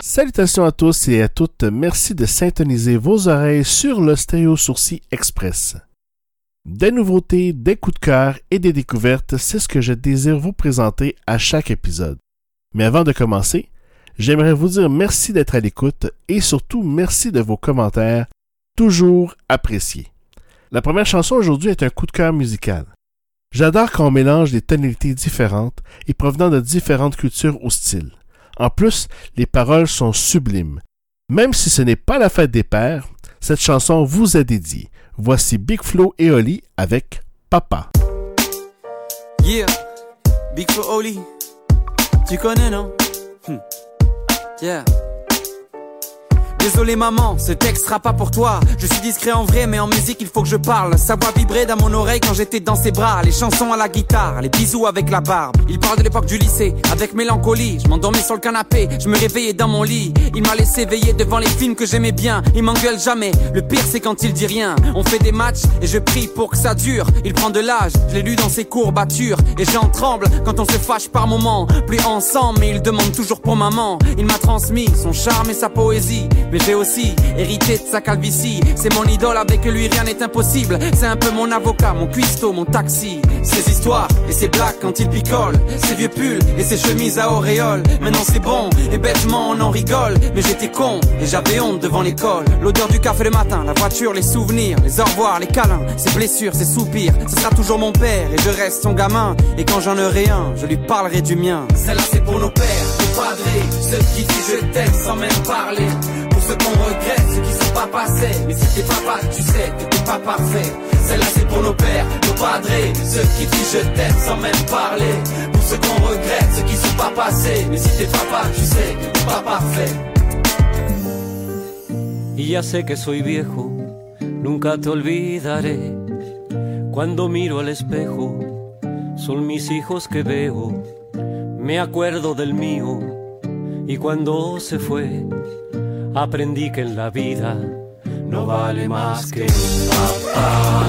Salutations à tous et à toutes, merci de syntoniser vos oreilles sur le Stéréo Sourcil Express. Des nouveautés, des coups de cœur et des découvertes, c'est ce que je désire vous présenter à chaque épisode. Mais avant de commencer, j'aimerais vous dire merci d'être à l'écoute et surtout merci de vos commentaires, toujours appréciés. La première chanson aujourd'hui est un coup de cœur musical. J'adore quand on mélange des tonalités différentes et provenant de différentes cultures ou styles. En plus, les paroles sont sublimes. Même si ce n'est pas la fête des pères, cette chanson vous est dédiée. Voici Big Flo et Oli avec Papa. Yeah, Big Flo Oli, tu connais non? Hmm. Yeah. Désolé maman, ce texte sera pas pour toi. Je suis discret en vrai, mais en musique il faut que je parle. Sa voix vibrait dans mon oreille quand j'étais dans ses bras. Les chansons à la guitare, les bisous avec la barbe. Il parle de l'époque du lycée, avec mélancolie. Je m'endormais sur le canapé, je me réveillais dans mon lit. Il m'a laissé veiller devant les films que j'aimais bien. Il m'engueule jamais. Le pire c'est quand il dit rien. On fait des matchs et je prie pour que ça dure. Il prend de l'âge, je l'ai lu dans ses courbatures. Et j'en tremble quand on se fâche par moments. Plus ensemble, mais il demande toujours pour maman. Il m'a transmis son charme et sa poésie. J'ai aussi hérité de sa calvitie. C'est mon idole, avec lui rien n'est impossible. C'est un peu mon avocat, mon cuistot, mon taxi. Ses histoires et ses blagues quand il picole. Ses vieux pulls et ses chemises à auréole. Maintenant c'est bon et bêtement on en rigole. Mais j'étais con et j'avais honte devant l'école. L'odeur du café le matin, la voiture, les souvenirs, les au revoir, les câlins, ses blessures, ses soupirs. Ce sera toujours mon père et je reste son gamin. Et quand j'en aurai un, je lui parlerai du mien. Celle-là c'est pour nos pères, ceux qui disent je t'aime sans même parler ce qu'on regrette, ceux qui sont pas passés. Mais si t'es papa, tu sais t'es pas parfait. Celle-là c'est pour nos pères, nos padres, ceux qui disent je t'aime sans même parler. Pour ceux qu'on regrette, ceux qui sont pas passés. Mais si t'es papa, tu sais t'es pas parfait. Y ya sé que soy viejo, nunca te olvidaré. Cuando miro al espejo, son mis hijos que veo. Me acuerdo del mío y cuando se fue, aprendí que la vida no vale más que papá.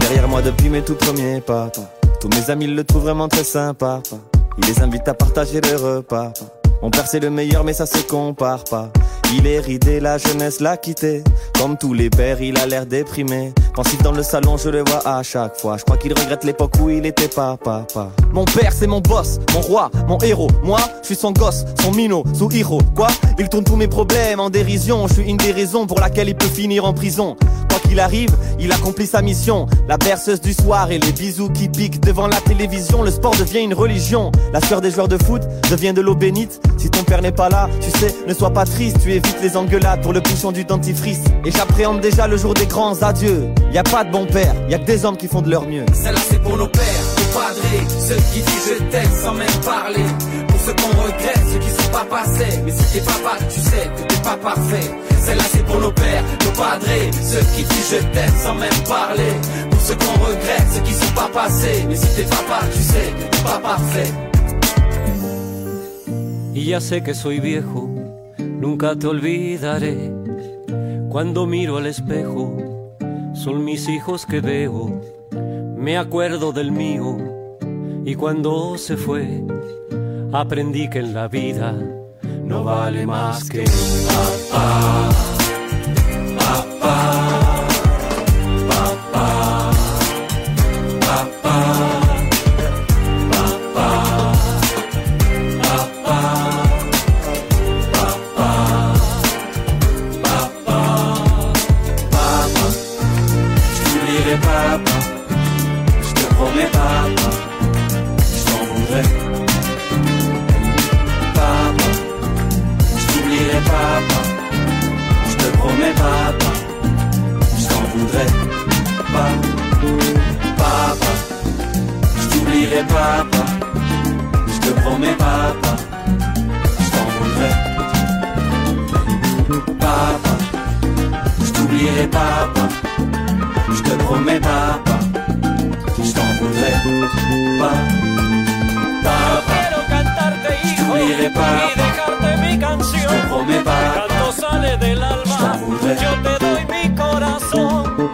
Derrière moi depuis mes tout premiers pas. Tous mes amis le trouvent vraiment très sympa. Il les invite à partager le repas. Mon père c'est le meilleur mais ça se compare pas. Il est ridé, la jeunesse l'a quitté. Comme tous les pères, il a l'air déprimé. Pensif dans le salon, je le vois à chaque fois. Je crois qu'il regrette l'époque où il était pas papa. Mon père c'est mon boss, mon roi, mon héros. Moi, je suis son gosse, son minot, sous héros. Quoi? Il tourne tous mes problèmes en dérision. Je suis une des raisons pour laquelle il peut finir en prison. Qu'il arrive, il accomplit sa mission. La berceuse du soir et les bisous qui piquent devant la télévision. Le sport devient une religion. La sueur des joueurs de foot devient de l'eau bénite. Si ton père n'est pas là, tu sais, ne sois pas triste. Tu évites les engueulades pour le bouchon du dentifrice. Et j'appréhende déjà le jour des grands adieux. Y a pas de bon père, y a que des hommes qui font de leur mieux. Celle-là c'est pour nos pères, ceux qui disent je t'aime sans même parler. Pour ceux qu'on regrette, ceux qui sont pas passés. Mais si t'es papa, tu sais que t'es pas parfait. Celle-là c'est pour nos pères, nos padres, ceux qui disent je t'aime sans même parler. Pour ceux qu'on regrette, ceux qui sont pas passés. Mais si t'es papa, tu sais que t'es pas parfait. Y ya sé que soy viejo, nunca te olvidaré. Cuando miro al espejo, son mis hijos que veo. Me acuerdo del mío y cuando se fue, aprendí que en la vida no vale más que. T'oublierai papa, je te promets papa, je t'en voudrais. Papa, je t'oublierai papa. Je te promets papa, je. Papa. t'oublierai te promets pas. Canto sale del alma. Yo te doy mi corazón.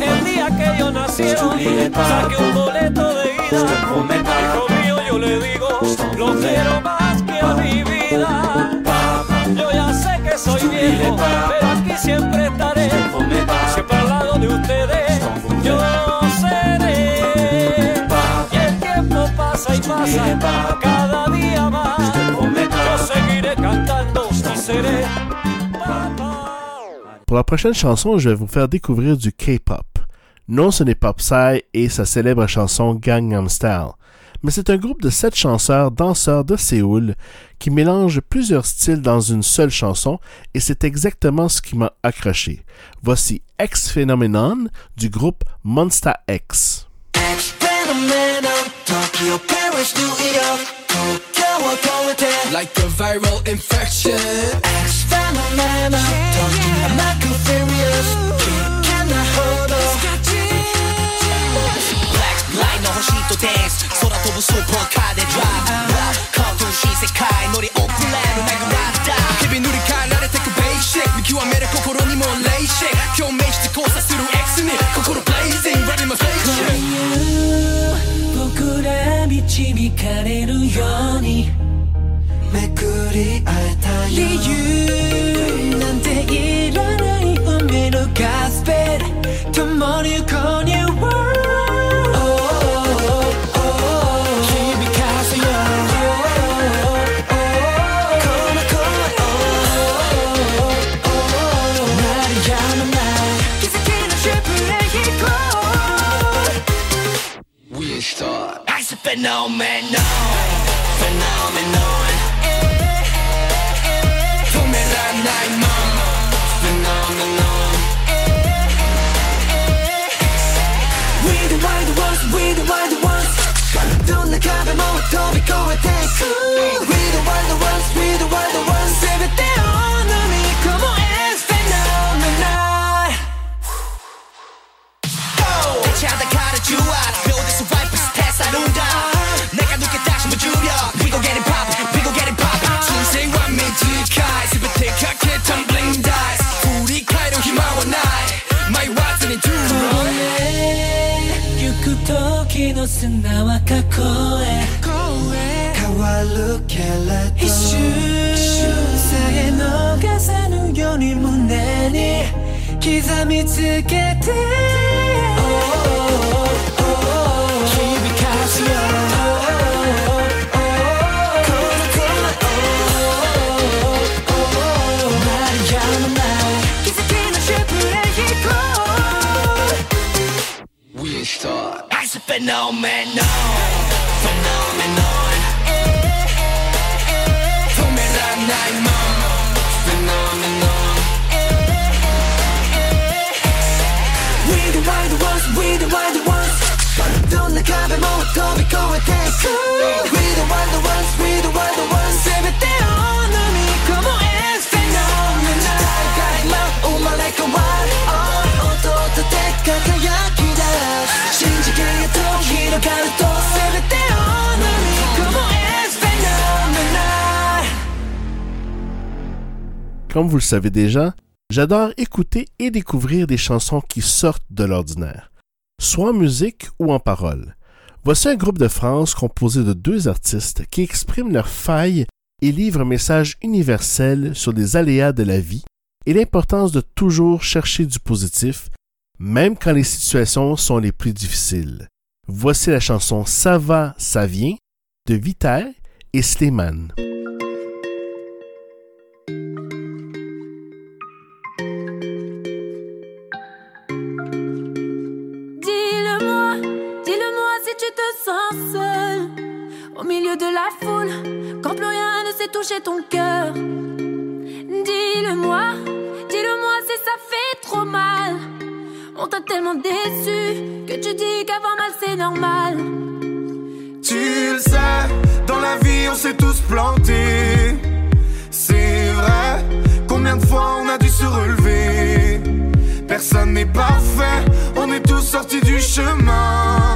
El día que yo nací, saqué un boleto de ida. Je te promets pas. Hijo mío, yo le digo, lo quiero más que a mi vida. Yo ya sé que soy viejo, pero aquí siempre estaré. Siempre al lado de ustedes. Yo Pour la prochaine chanson, je vais vous faire découvrir du K-pop. Non, ce n'est pas Psy et sa célèbre chanson Gangnam Style, mais c'est un groupe de sept chanteurs danseurs de Séoul qui mélangent plusieurs styles dans une seule chanson et c'est exactement ce qui m'a accroché. Voici X Phenomenon du groupe Monster X. Tokyo, Paris, New York, Tokyo, going like a viral infection. X phenomenon, talking about furious. Can I hold on? Black light, no hoshi to dance. 空飛ぶスーパーカーでドライブ。カートゥー新世界乗りオープンレール殴られた。日々塗り替えられてくベーシック。見極める心にもレイシック。共鳴して交差する X に心ブレイジング。Running my face. 導かれるようにめくり会えた理由の砂は過去へ変わるけれど。一瞬さえ逃さぬように胸に刻みつけて、It's a phenomenon Comme vous le savez déjà, j'adore écouter et découvrir des chansons qui sortent de l'ordinaire, soit en musique ou en paroles. Voici un groupe de France composé de deux artistes qui expriment leurs failles et livrent un message universel sur les aléas de la vie et l'importance de toujours chercher du positif, même quand les situations sont les plus difficiles. Voici la chanson Ça va, ça vient de Viter et Slimane. De la foule, quand plus rien ne sait toucher ton cœur. Dis-le-moi, dis-le-moi si ça fait trop mal. On t'a tellement déçu que tu dis qu'avoir mal c'est normal. Tu le sais, dans la vie on s'est tous plantés. C'est vrai, combien de fois on a dû se relever? Personne n'est parfait, on est tous sortis du chemin.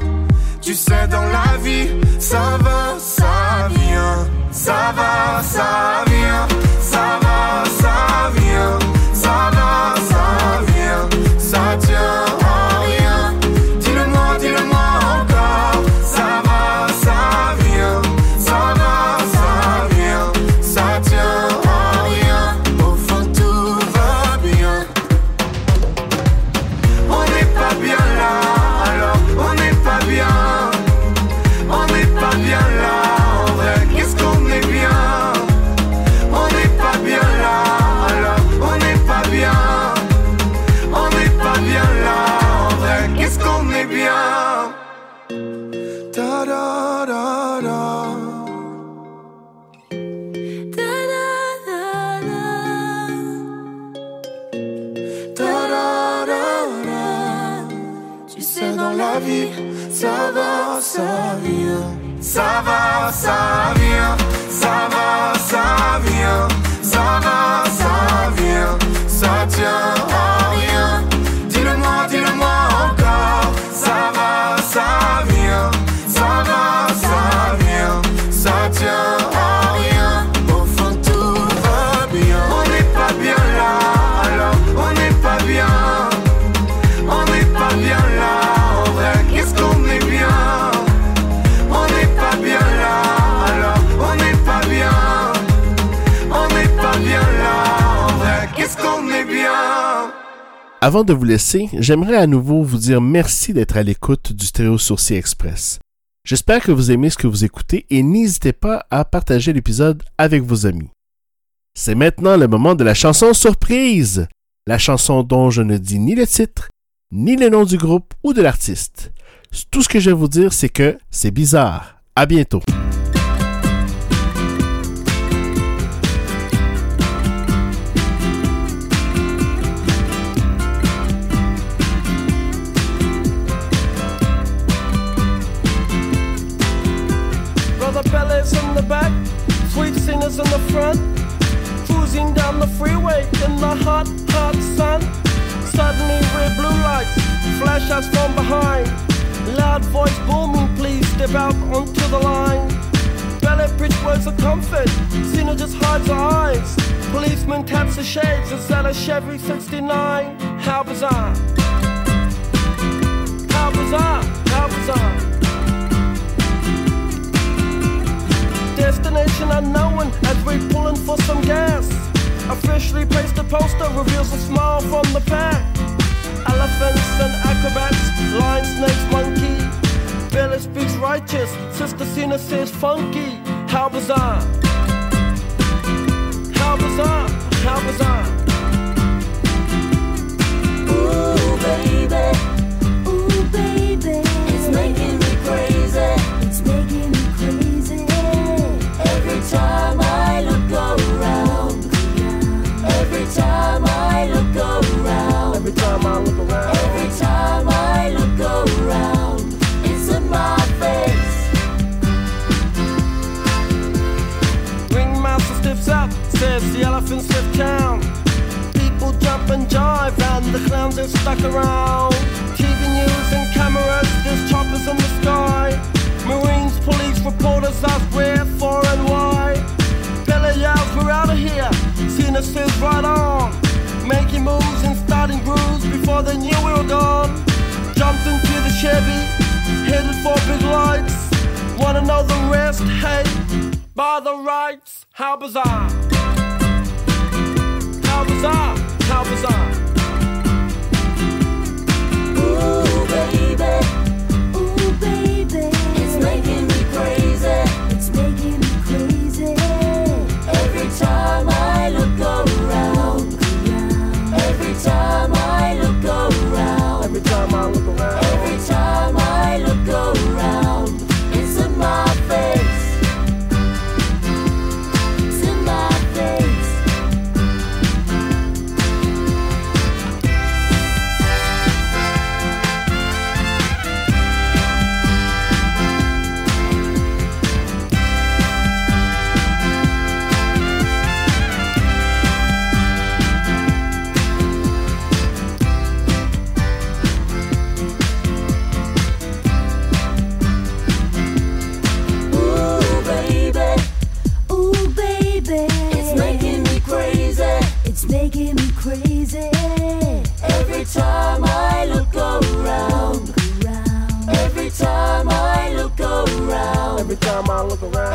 Tu sais, dans la vie, ça va, ça Avant de vous laisser, j'aimerais à nouveau vous dire merci d'être à l'écoute du Stéréo Sourcil Express. J'espère que vous aimez ce que vous écoutez et n'hésitez pas à partager l'épisode avec vos amis. C'est maintenant le moment de la chanson surprise, la chanson dont je ne dis ni le titre, ni le nom du groupe ou de l'artiste. Tout ce que je vais vous dire, c'est que c'est bizarre. À bientôt. Us from behind. Loud voice booming, please step out onto the line. Ballet bridge words of comfort, Cena just hides her eyes. Policeman taps the shades, that a Chevy 69? How bizarre! How bizarre! How bizarre! Destination unknown as we pulling for some gas. Officially placed a poster reveals a smile from the pack. Elephants and acrobats, lion, snakes, monkey. Billy speaks righteous, Sister Cena says funky. How bizarre! How bizarre! How bizarre! There's choppers in the sky. Marines, police, reporters ask where, for, and why. Bella yells, we're out of here. Cena says right on. Making moves and starting grooves before they knew we were gone. Jumped into the Chevy, headed for big lights. Wanna know the rest? Hey, by the rights, how bizarre. grandma look around.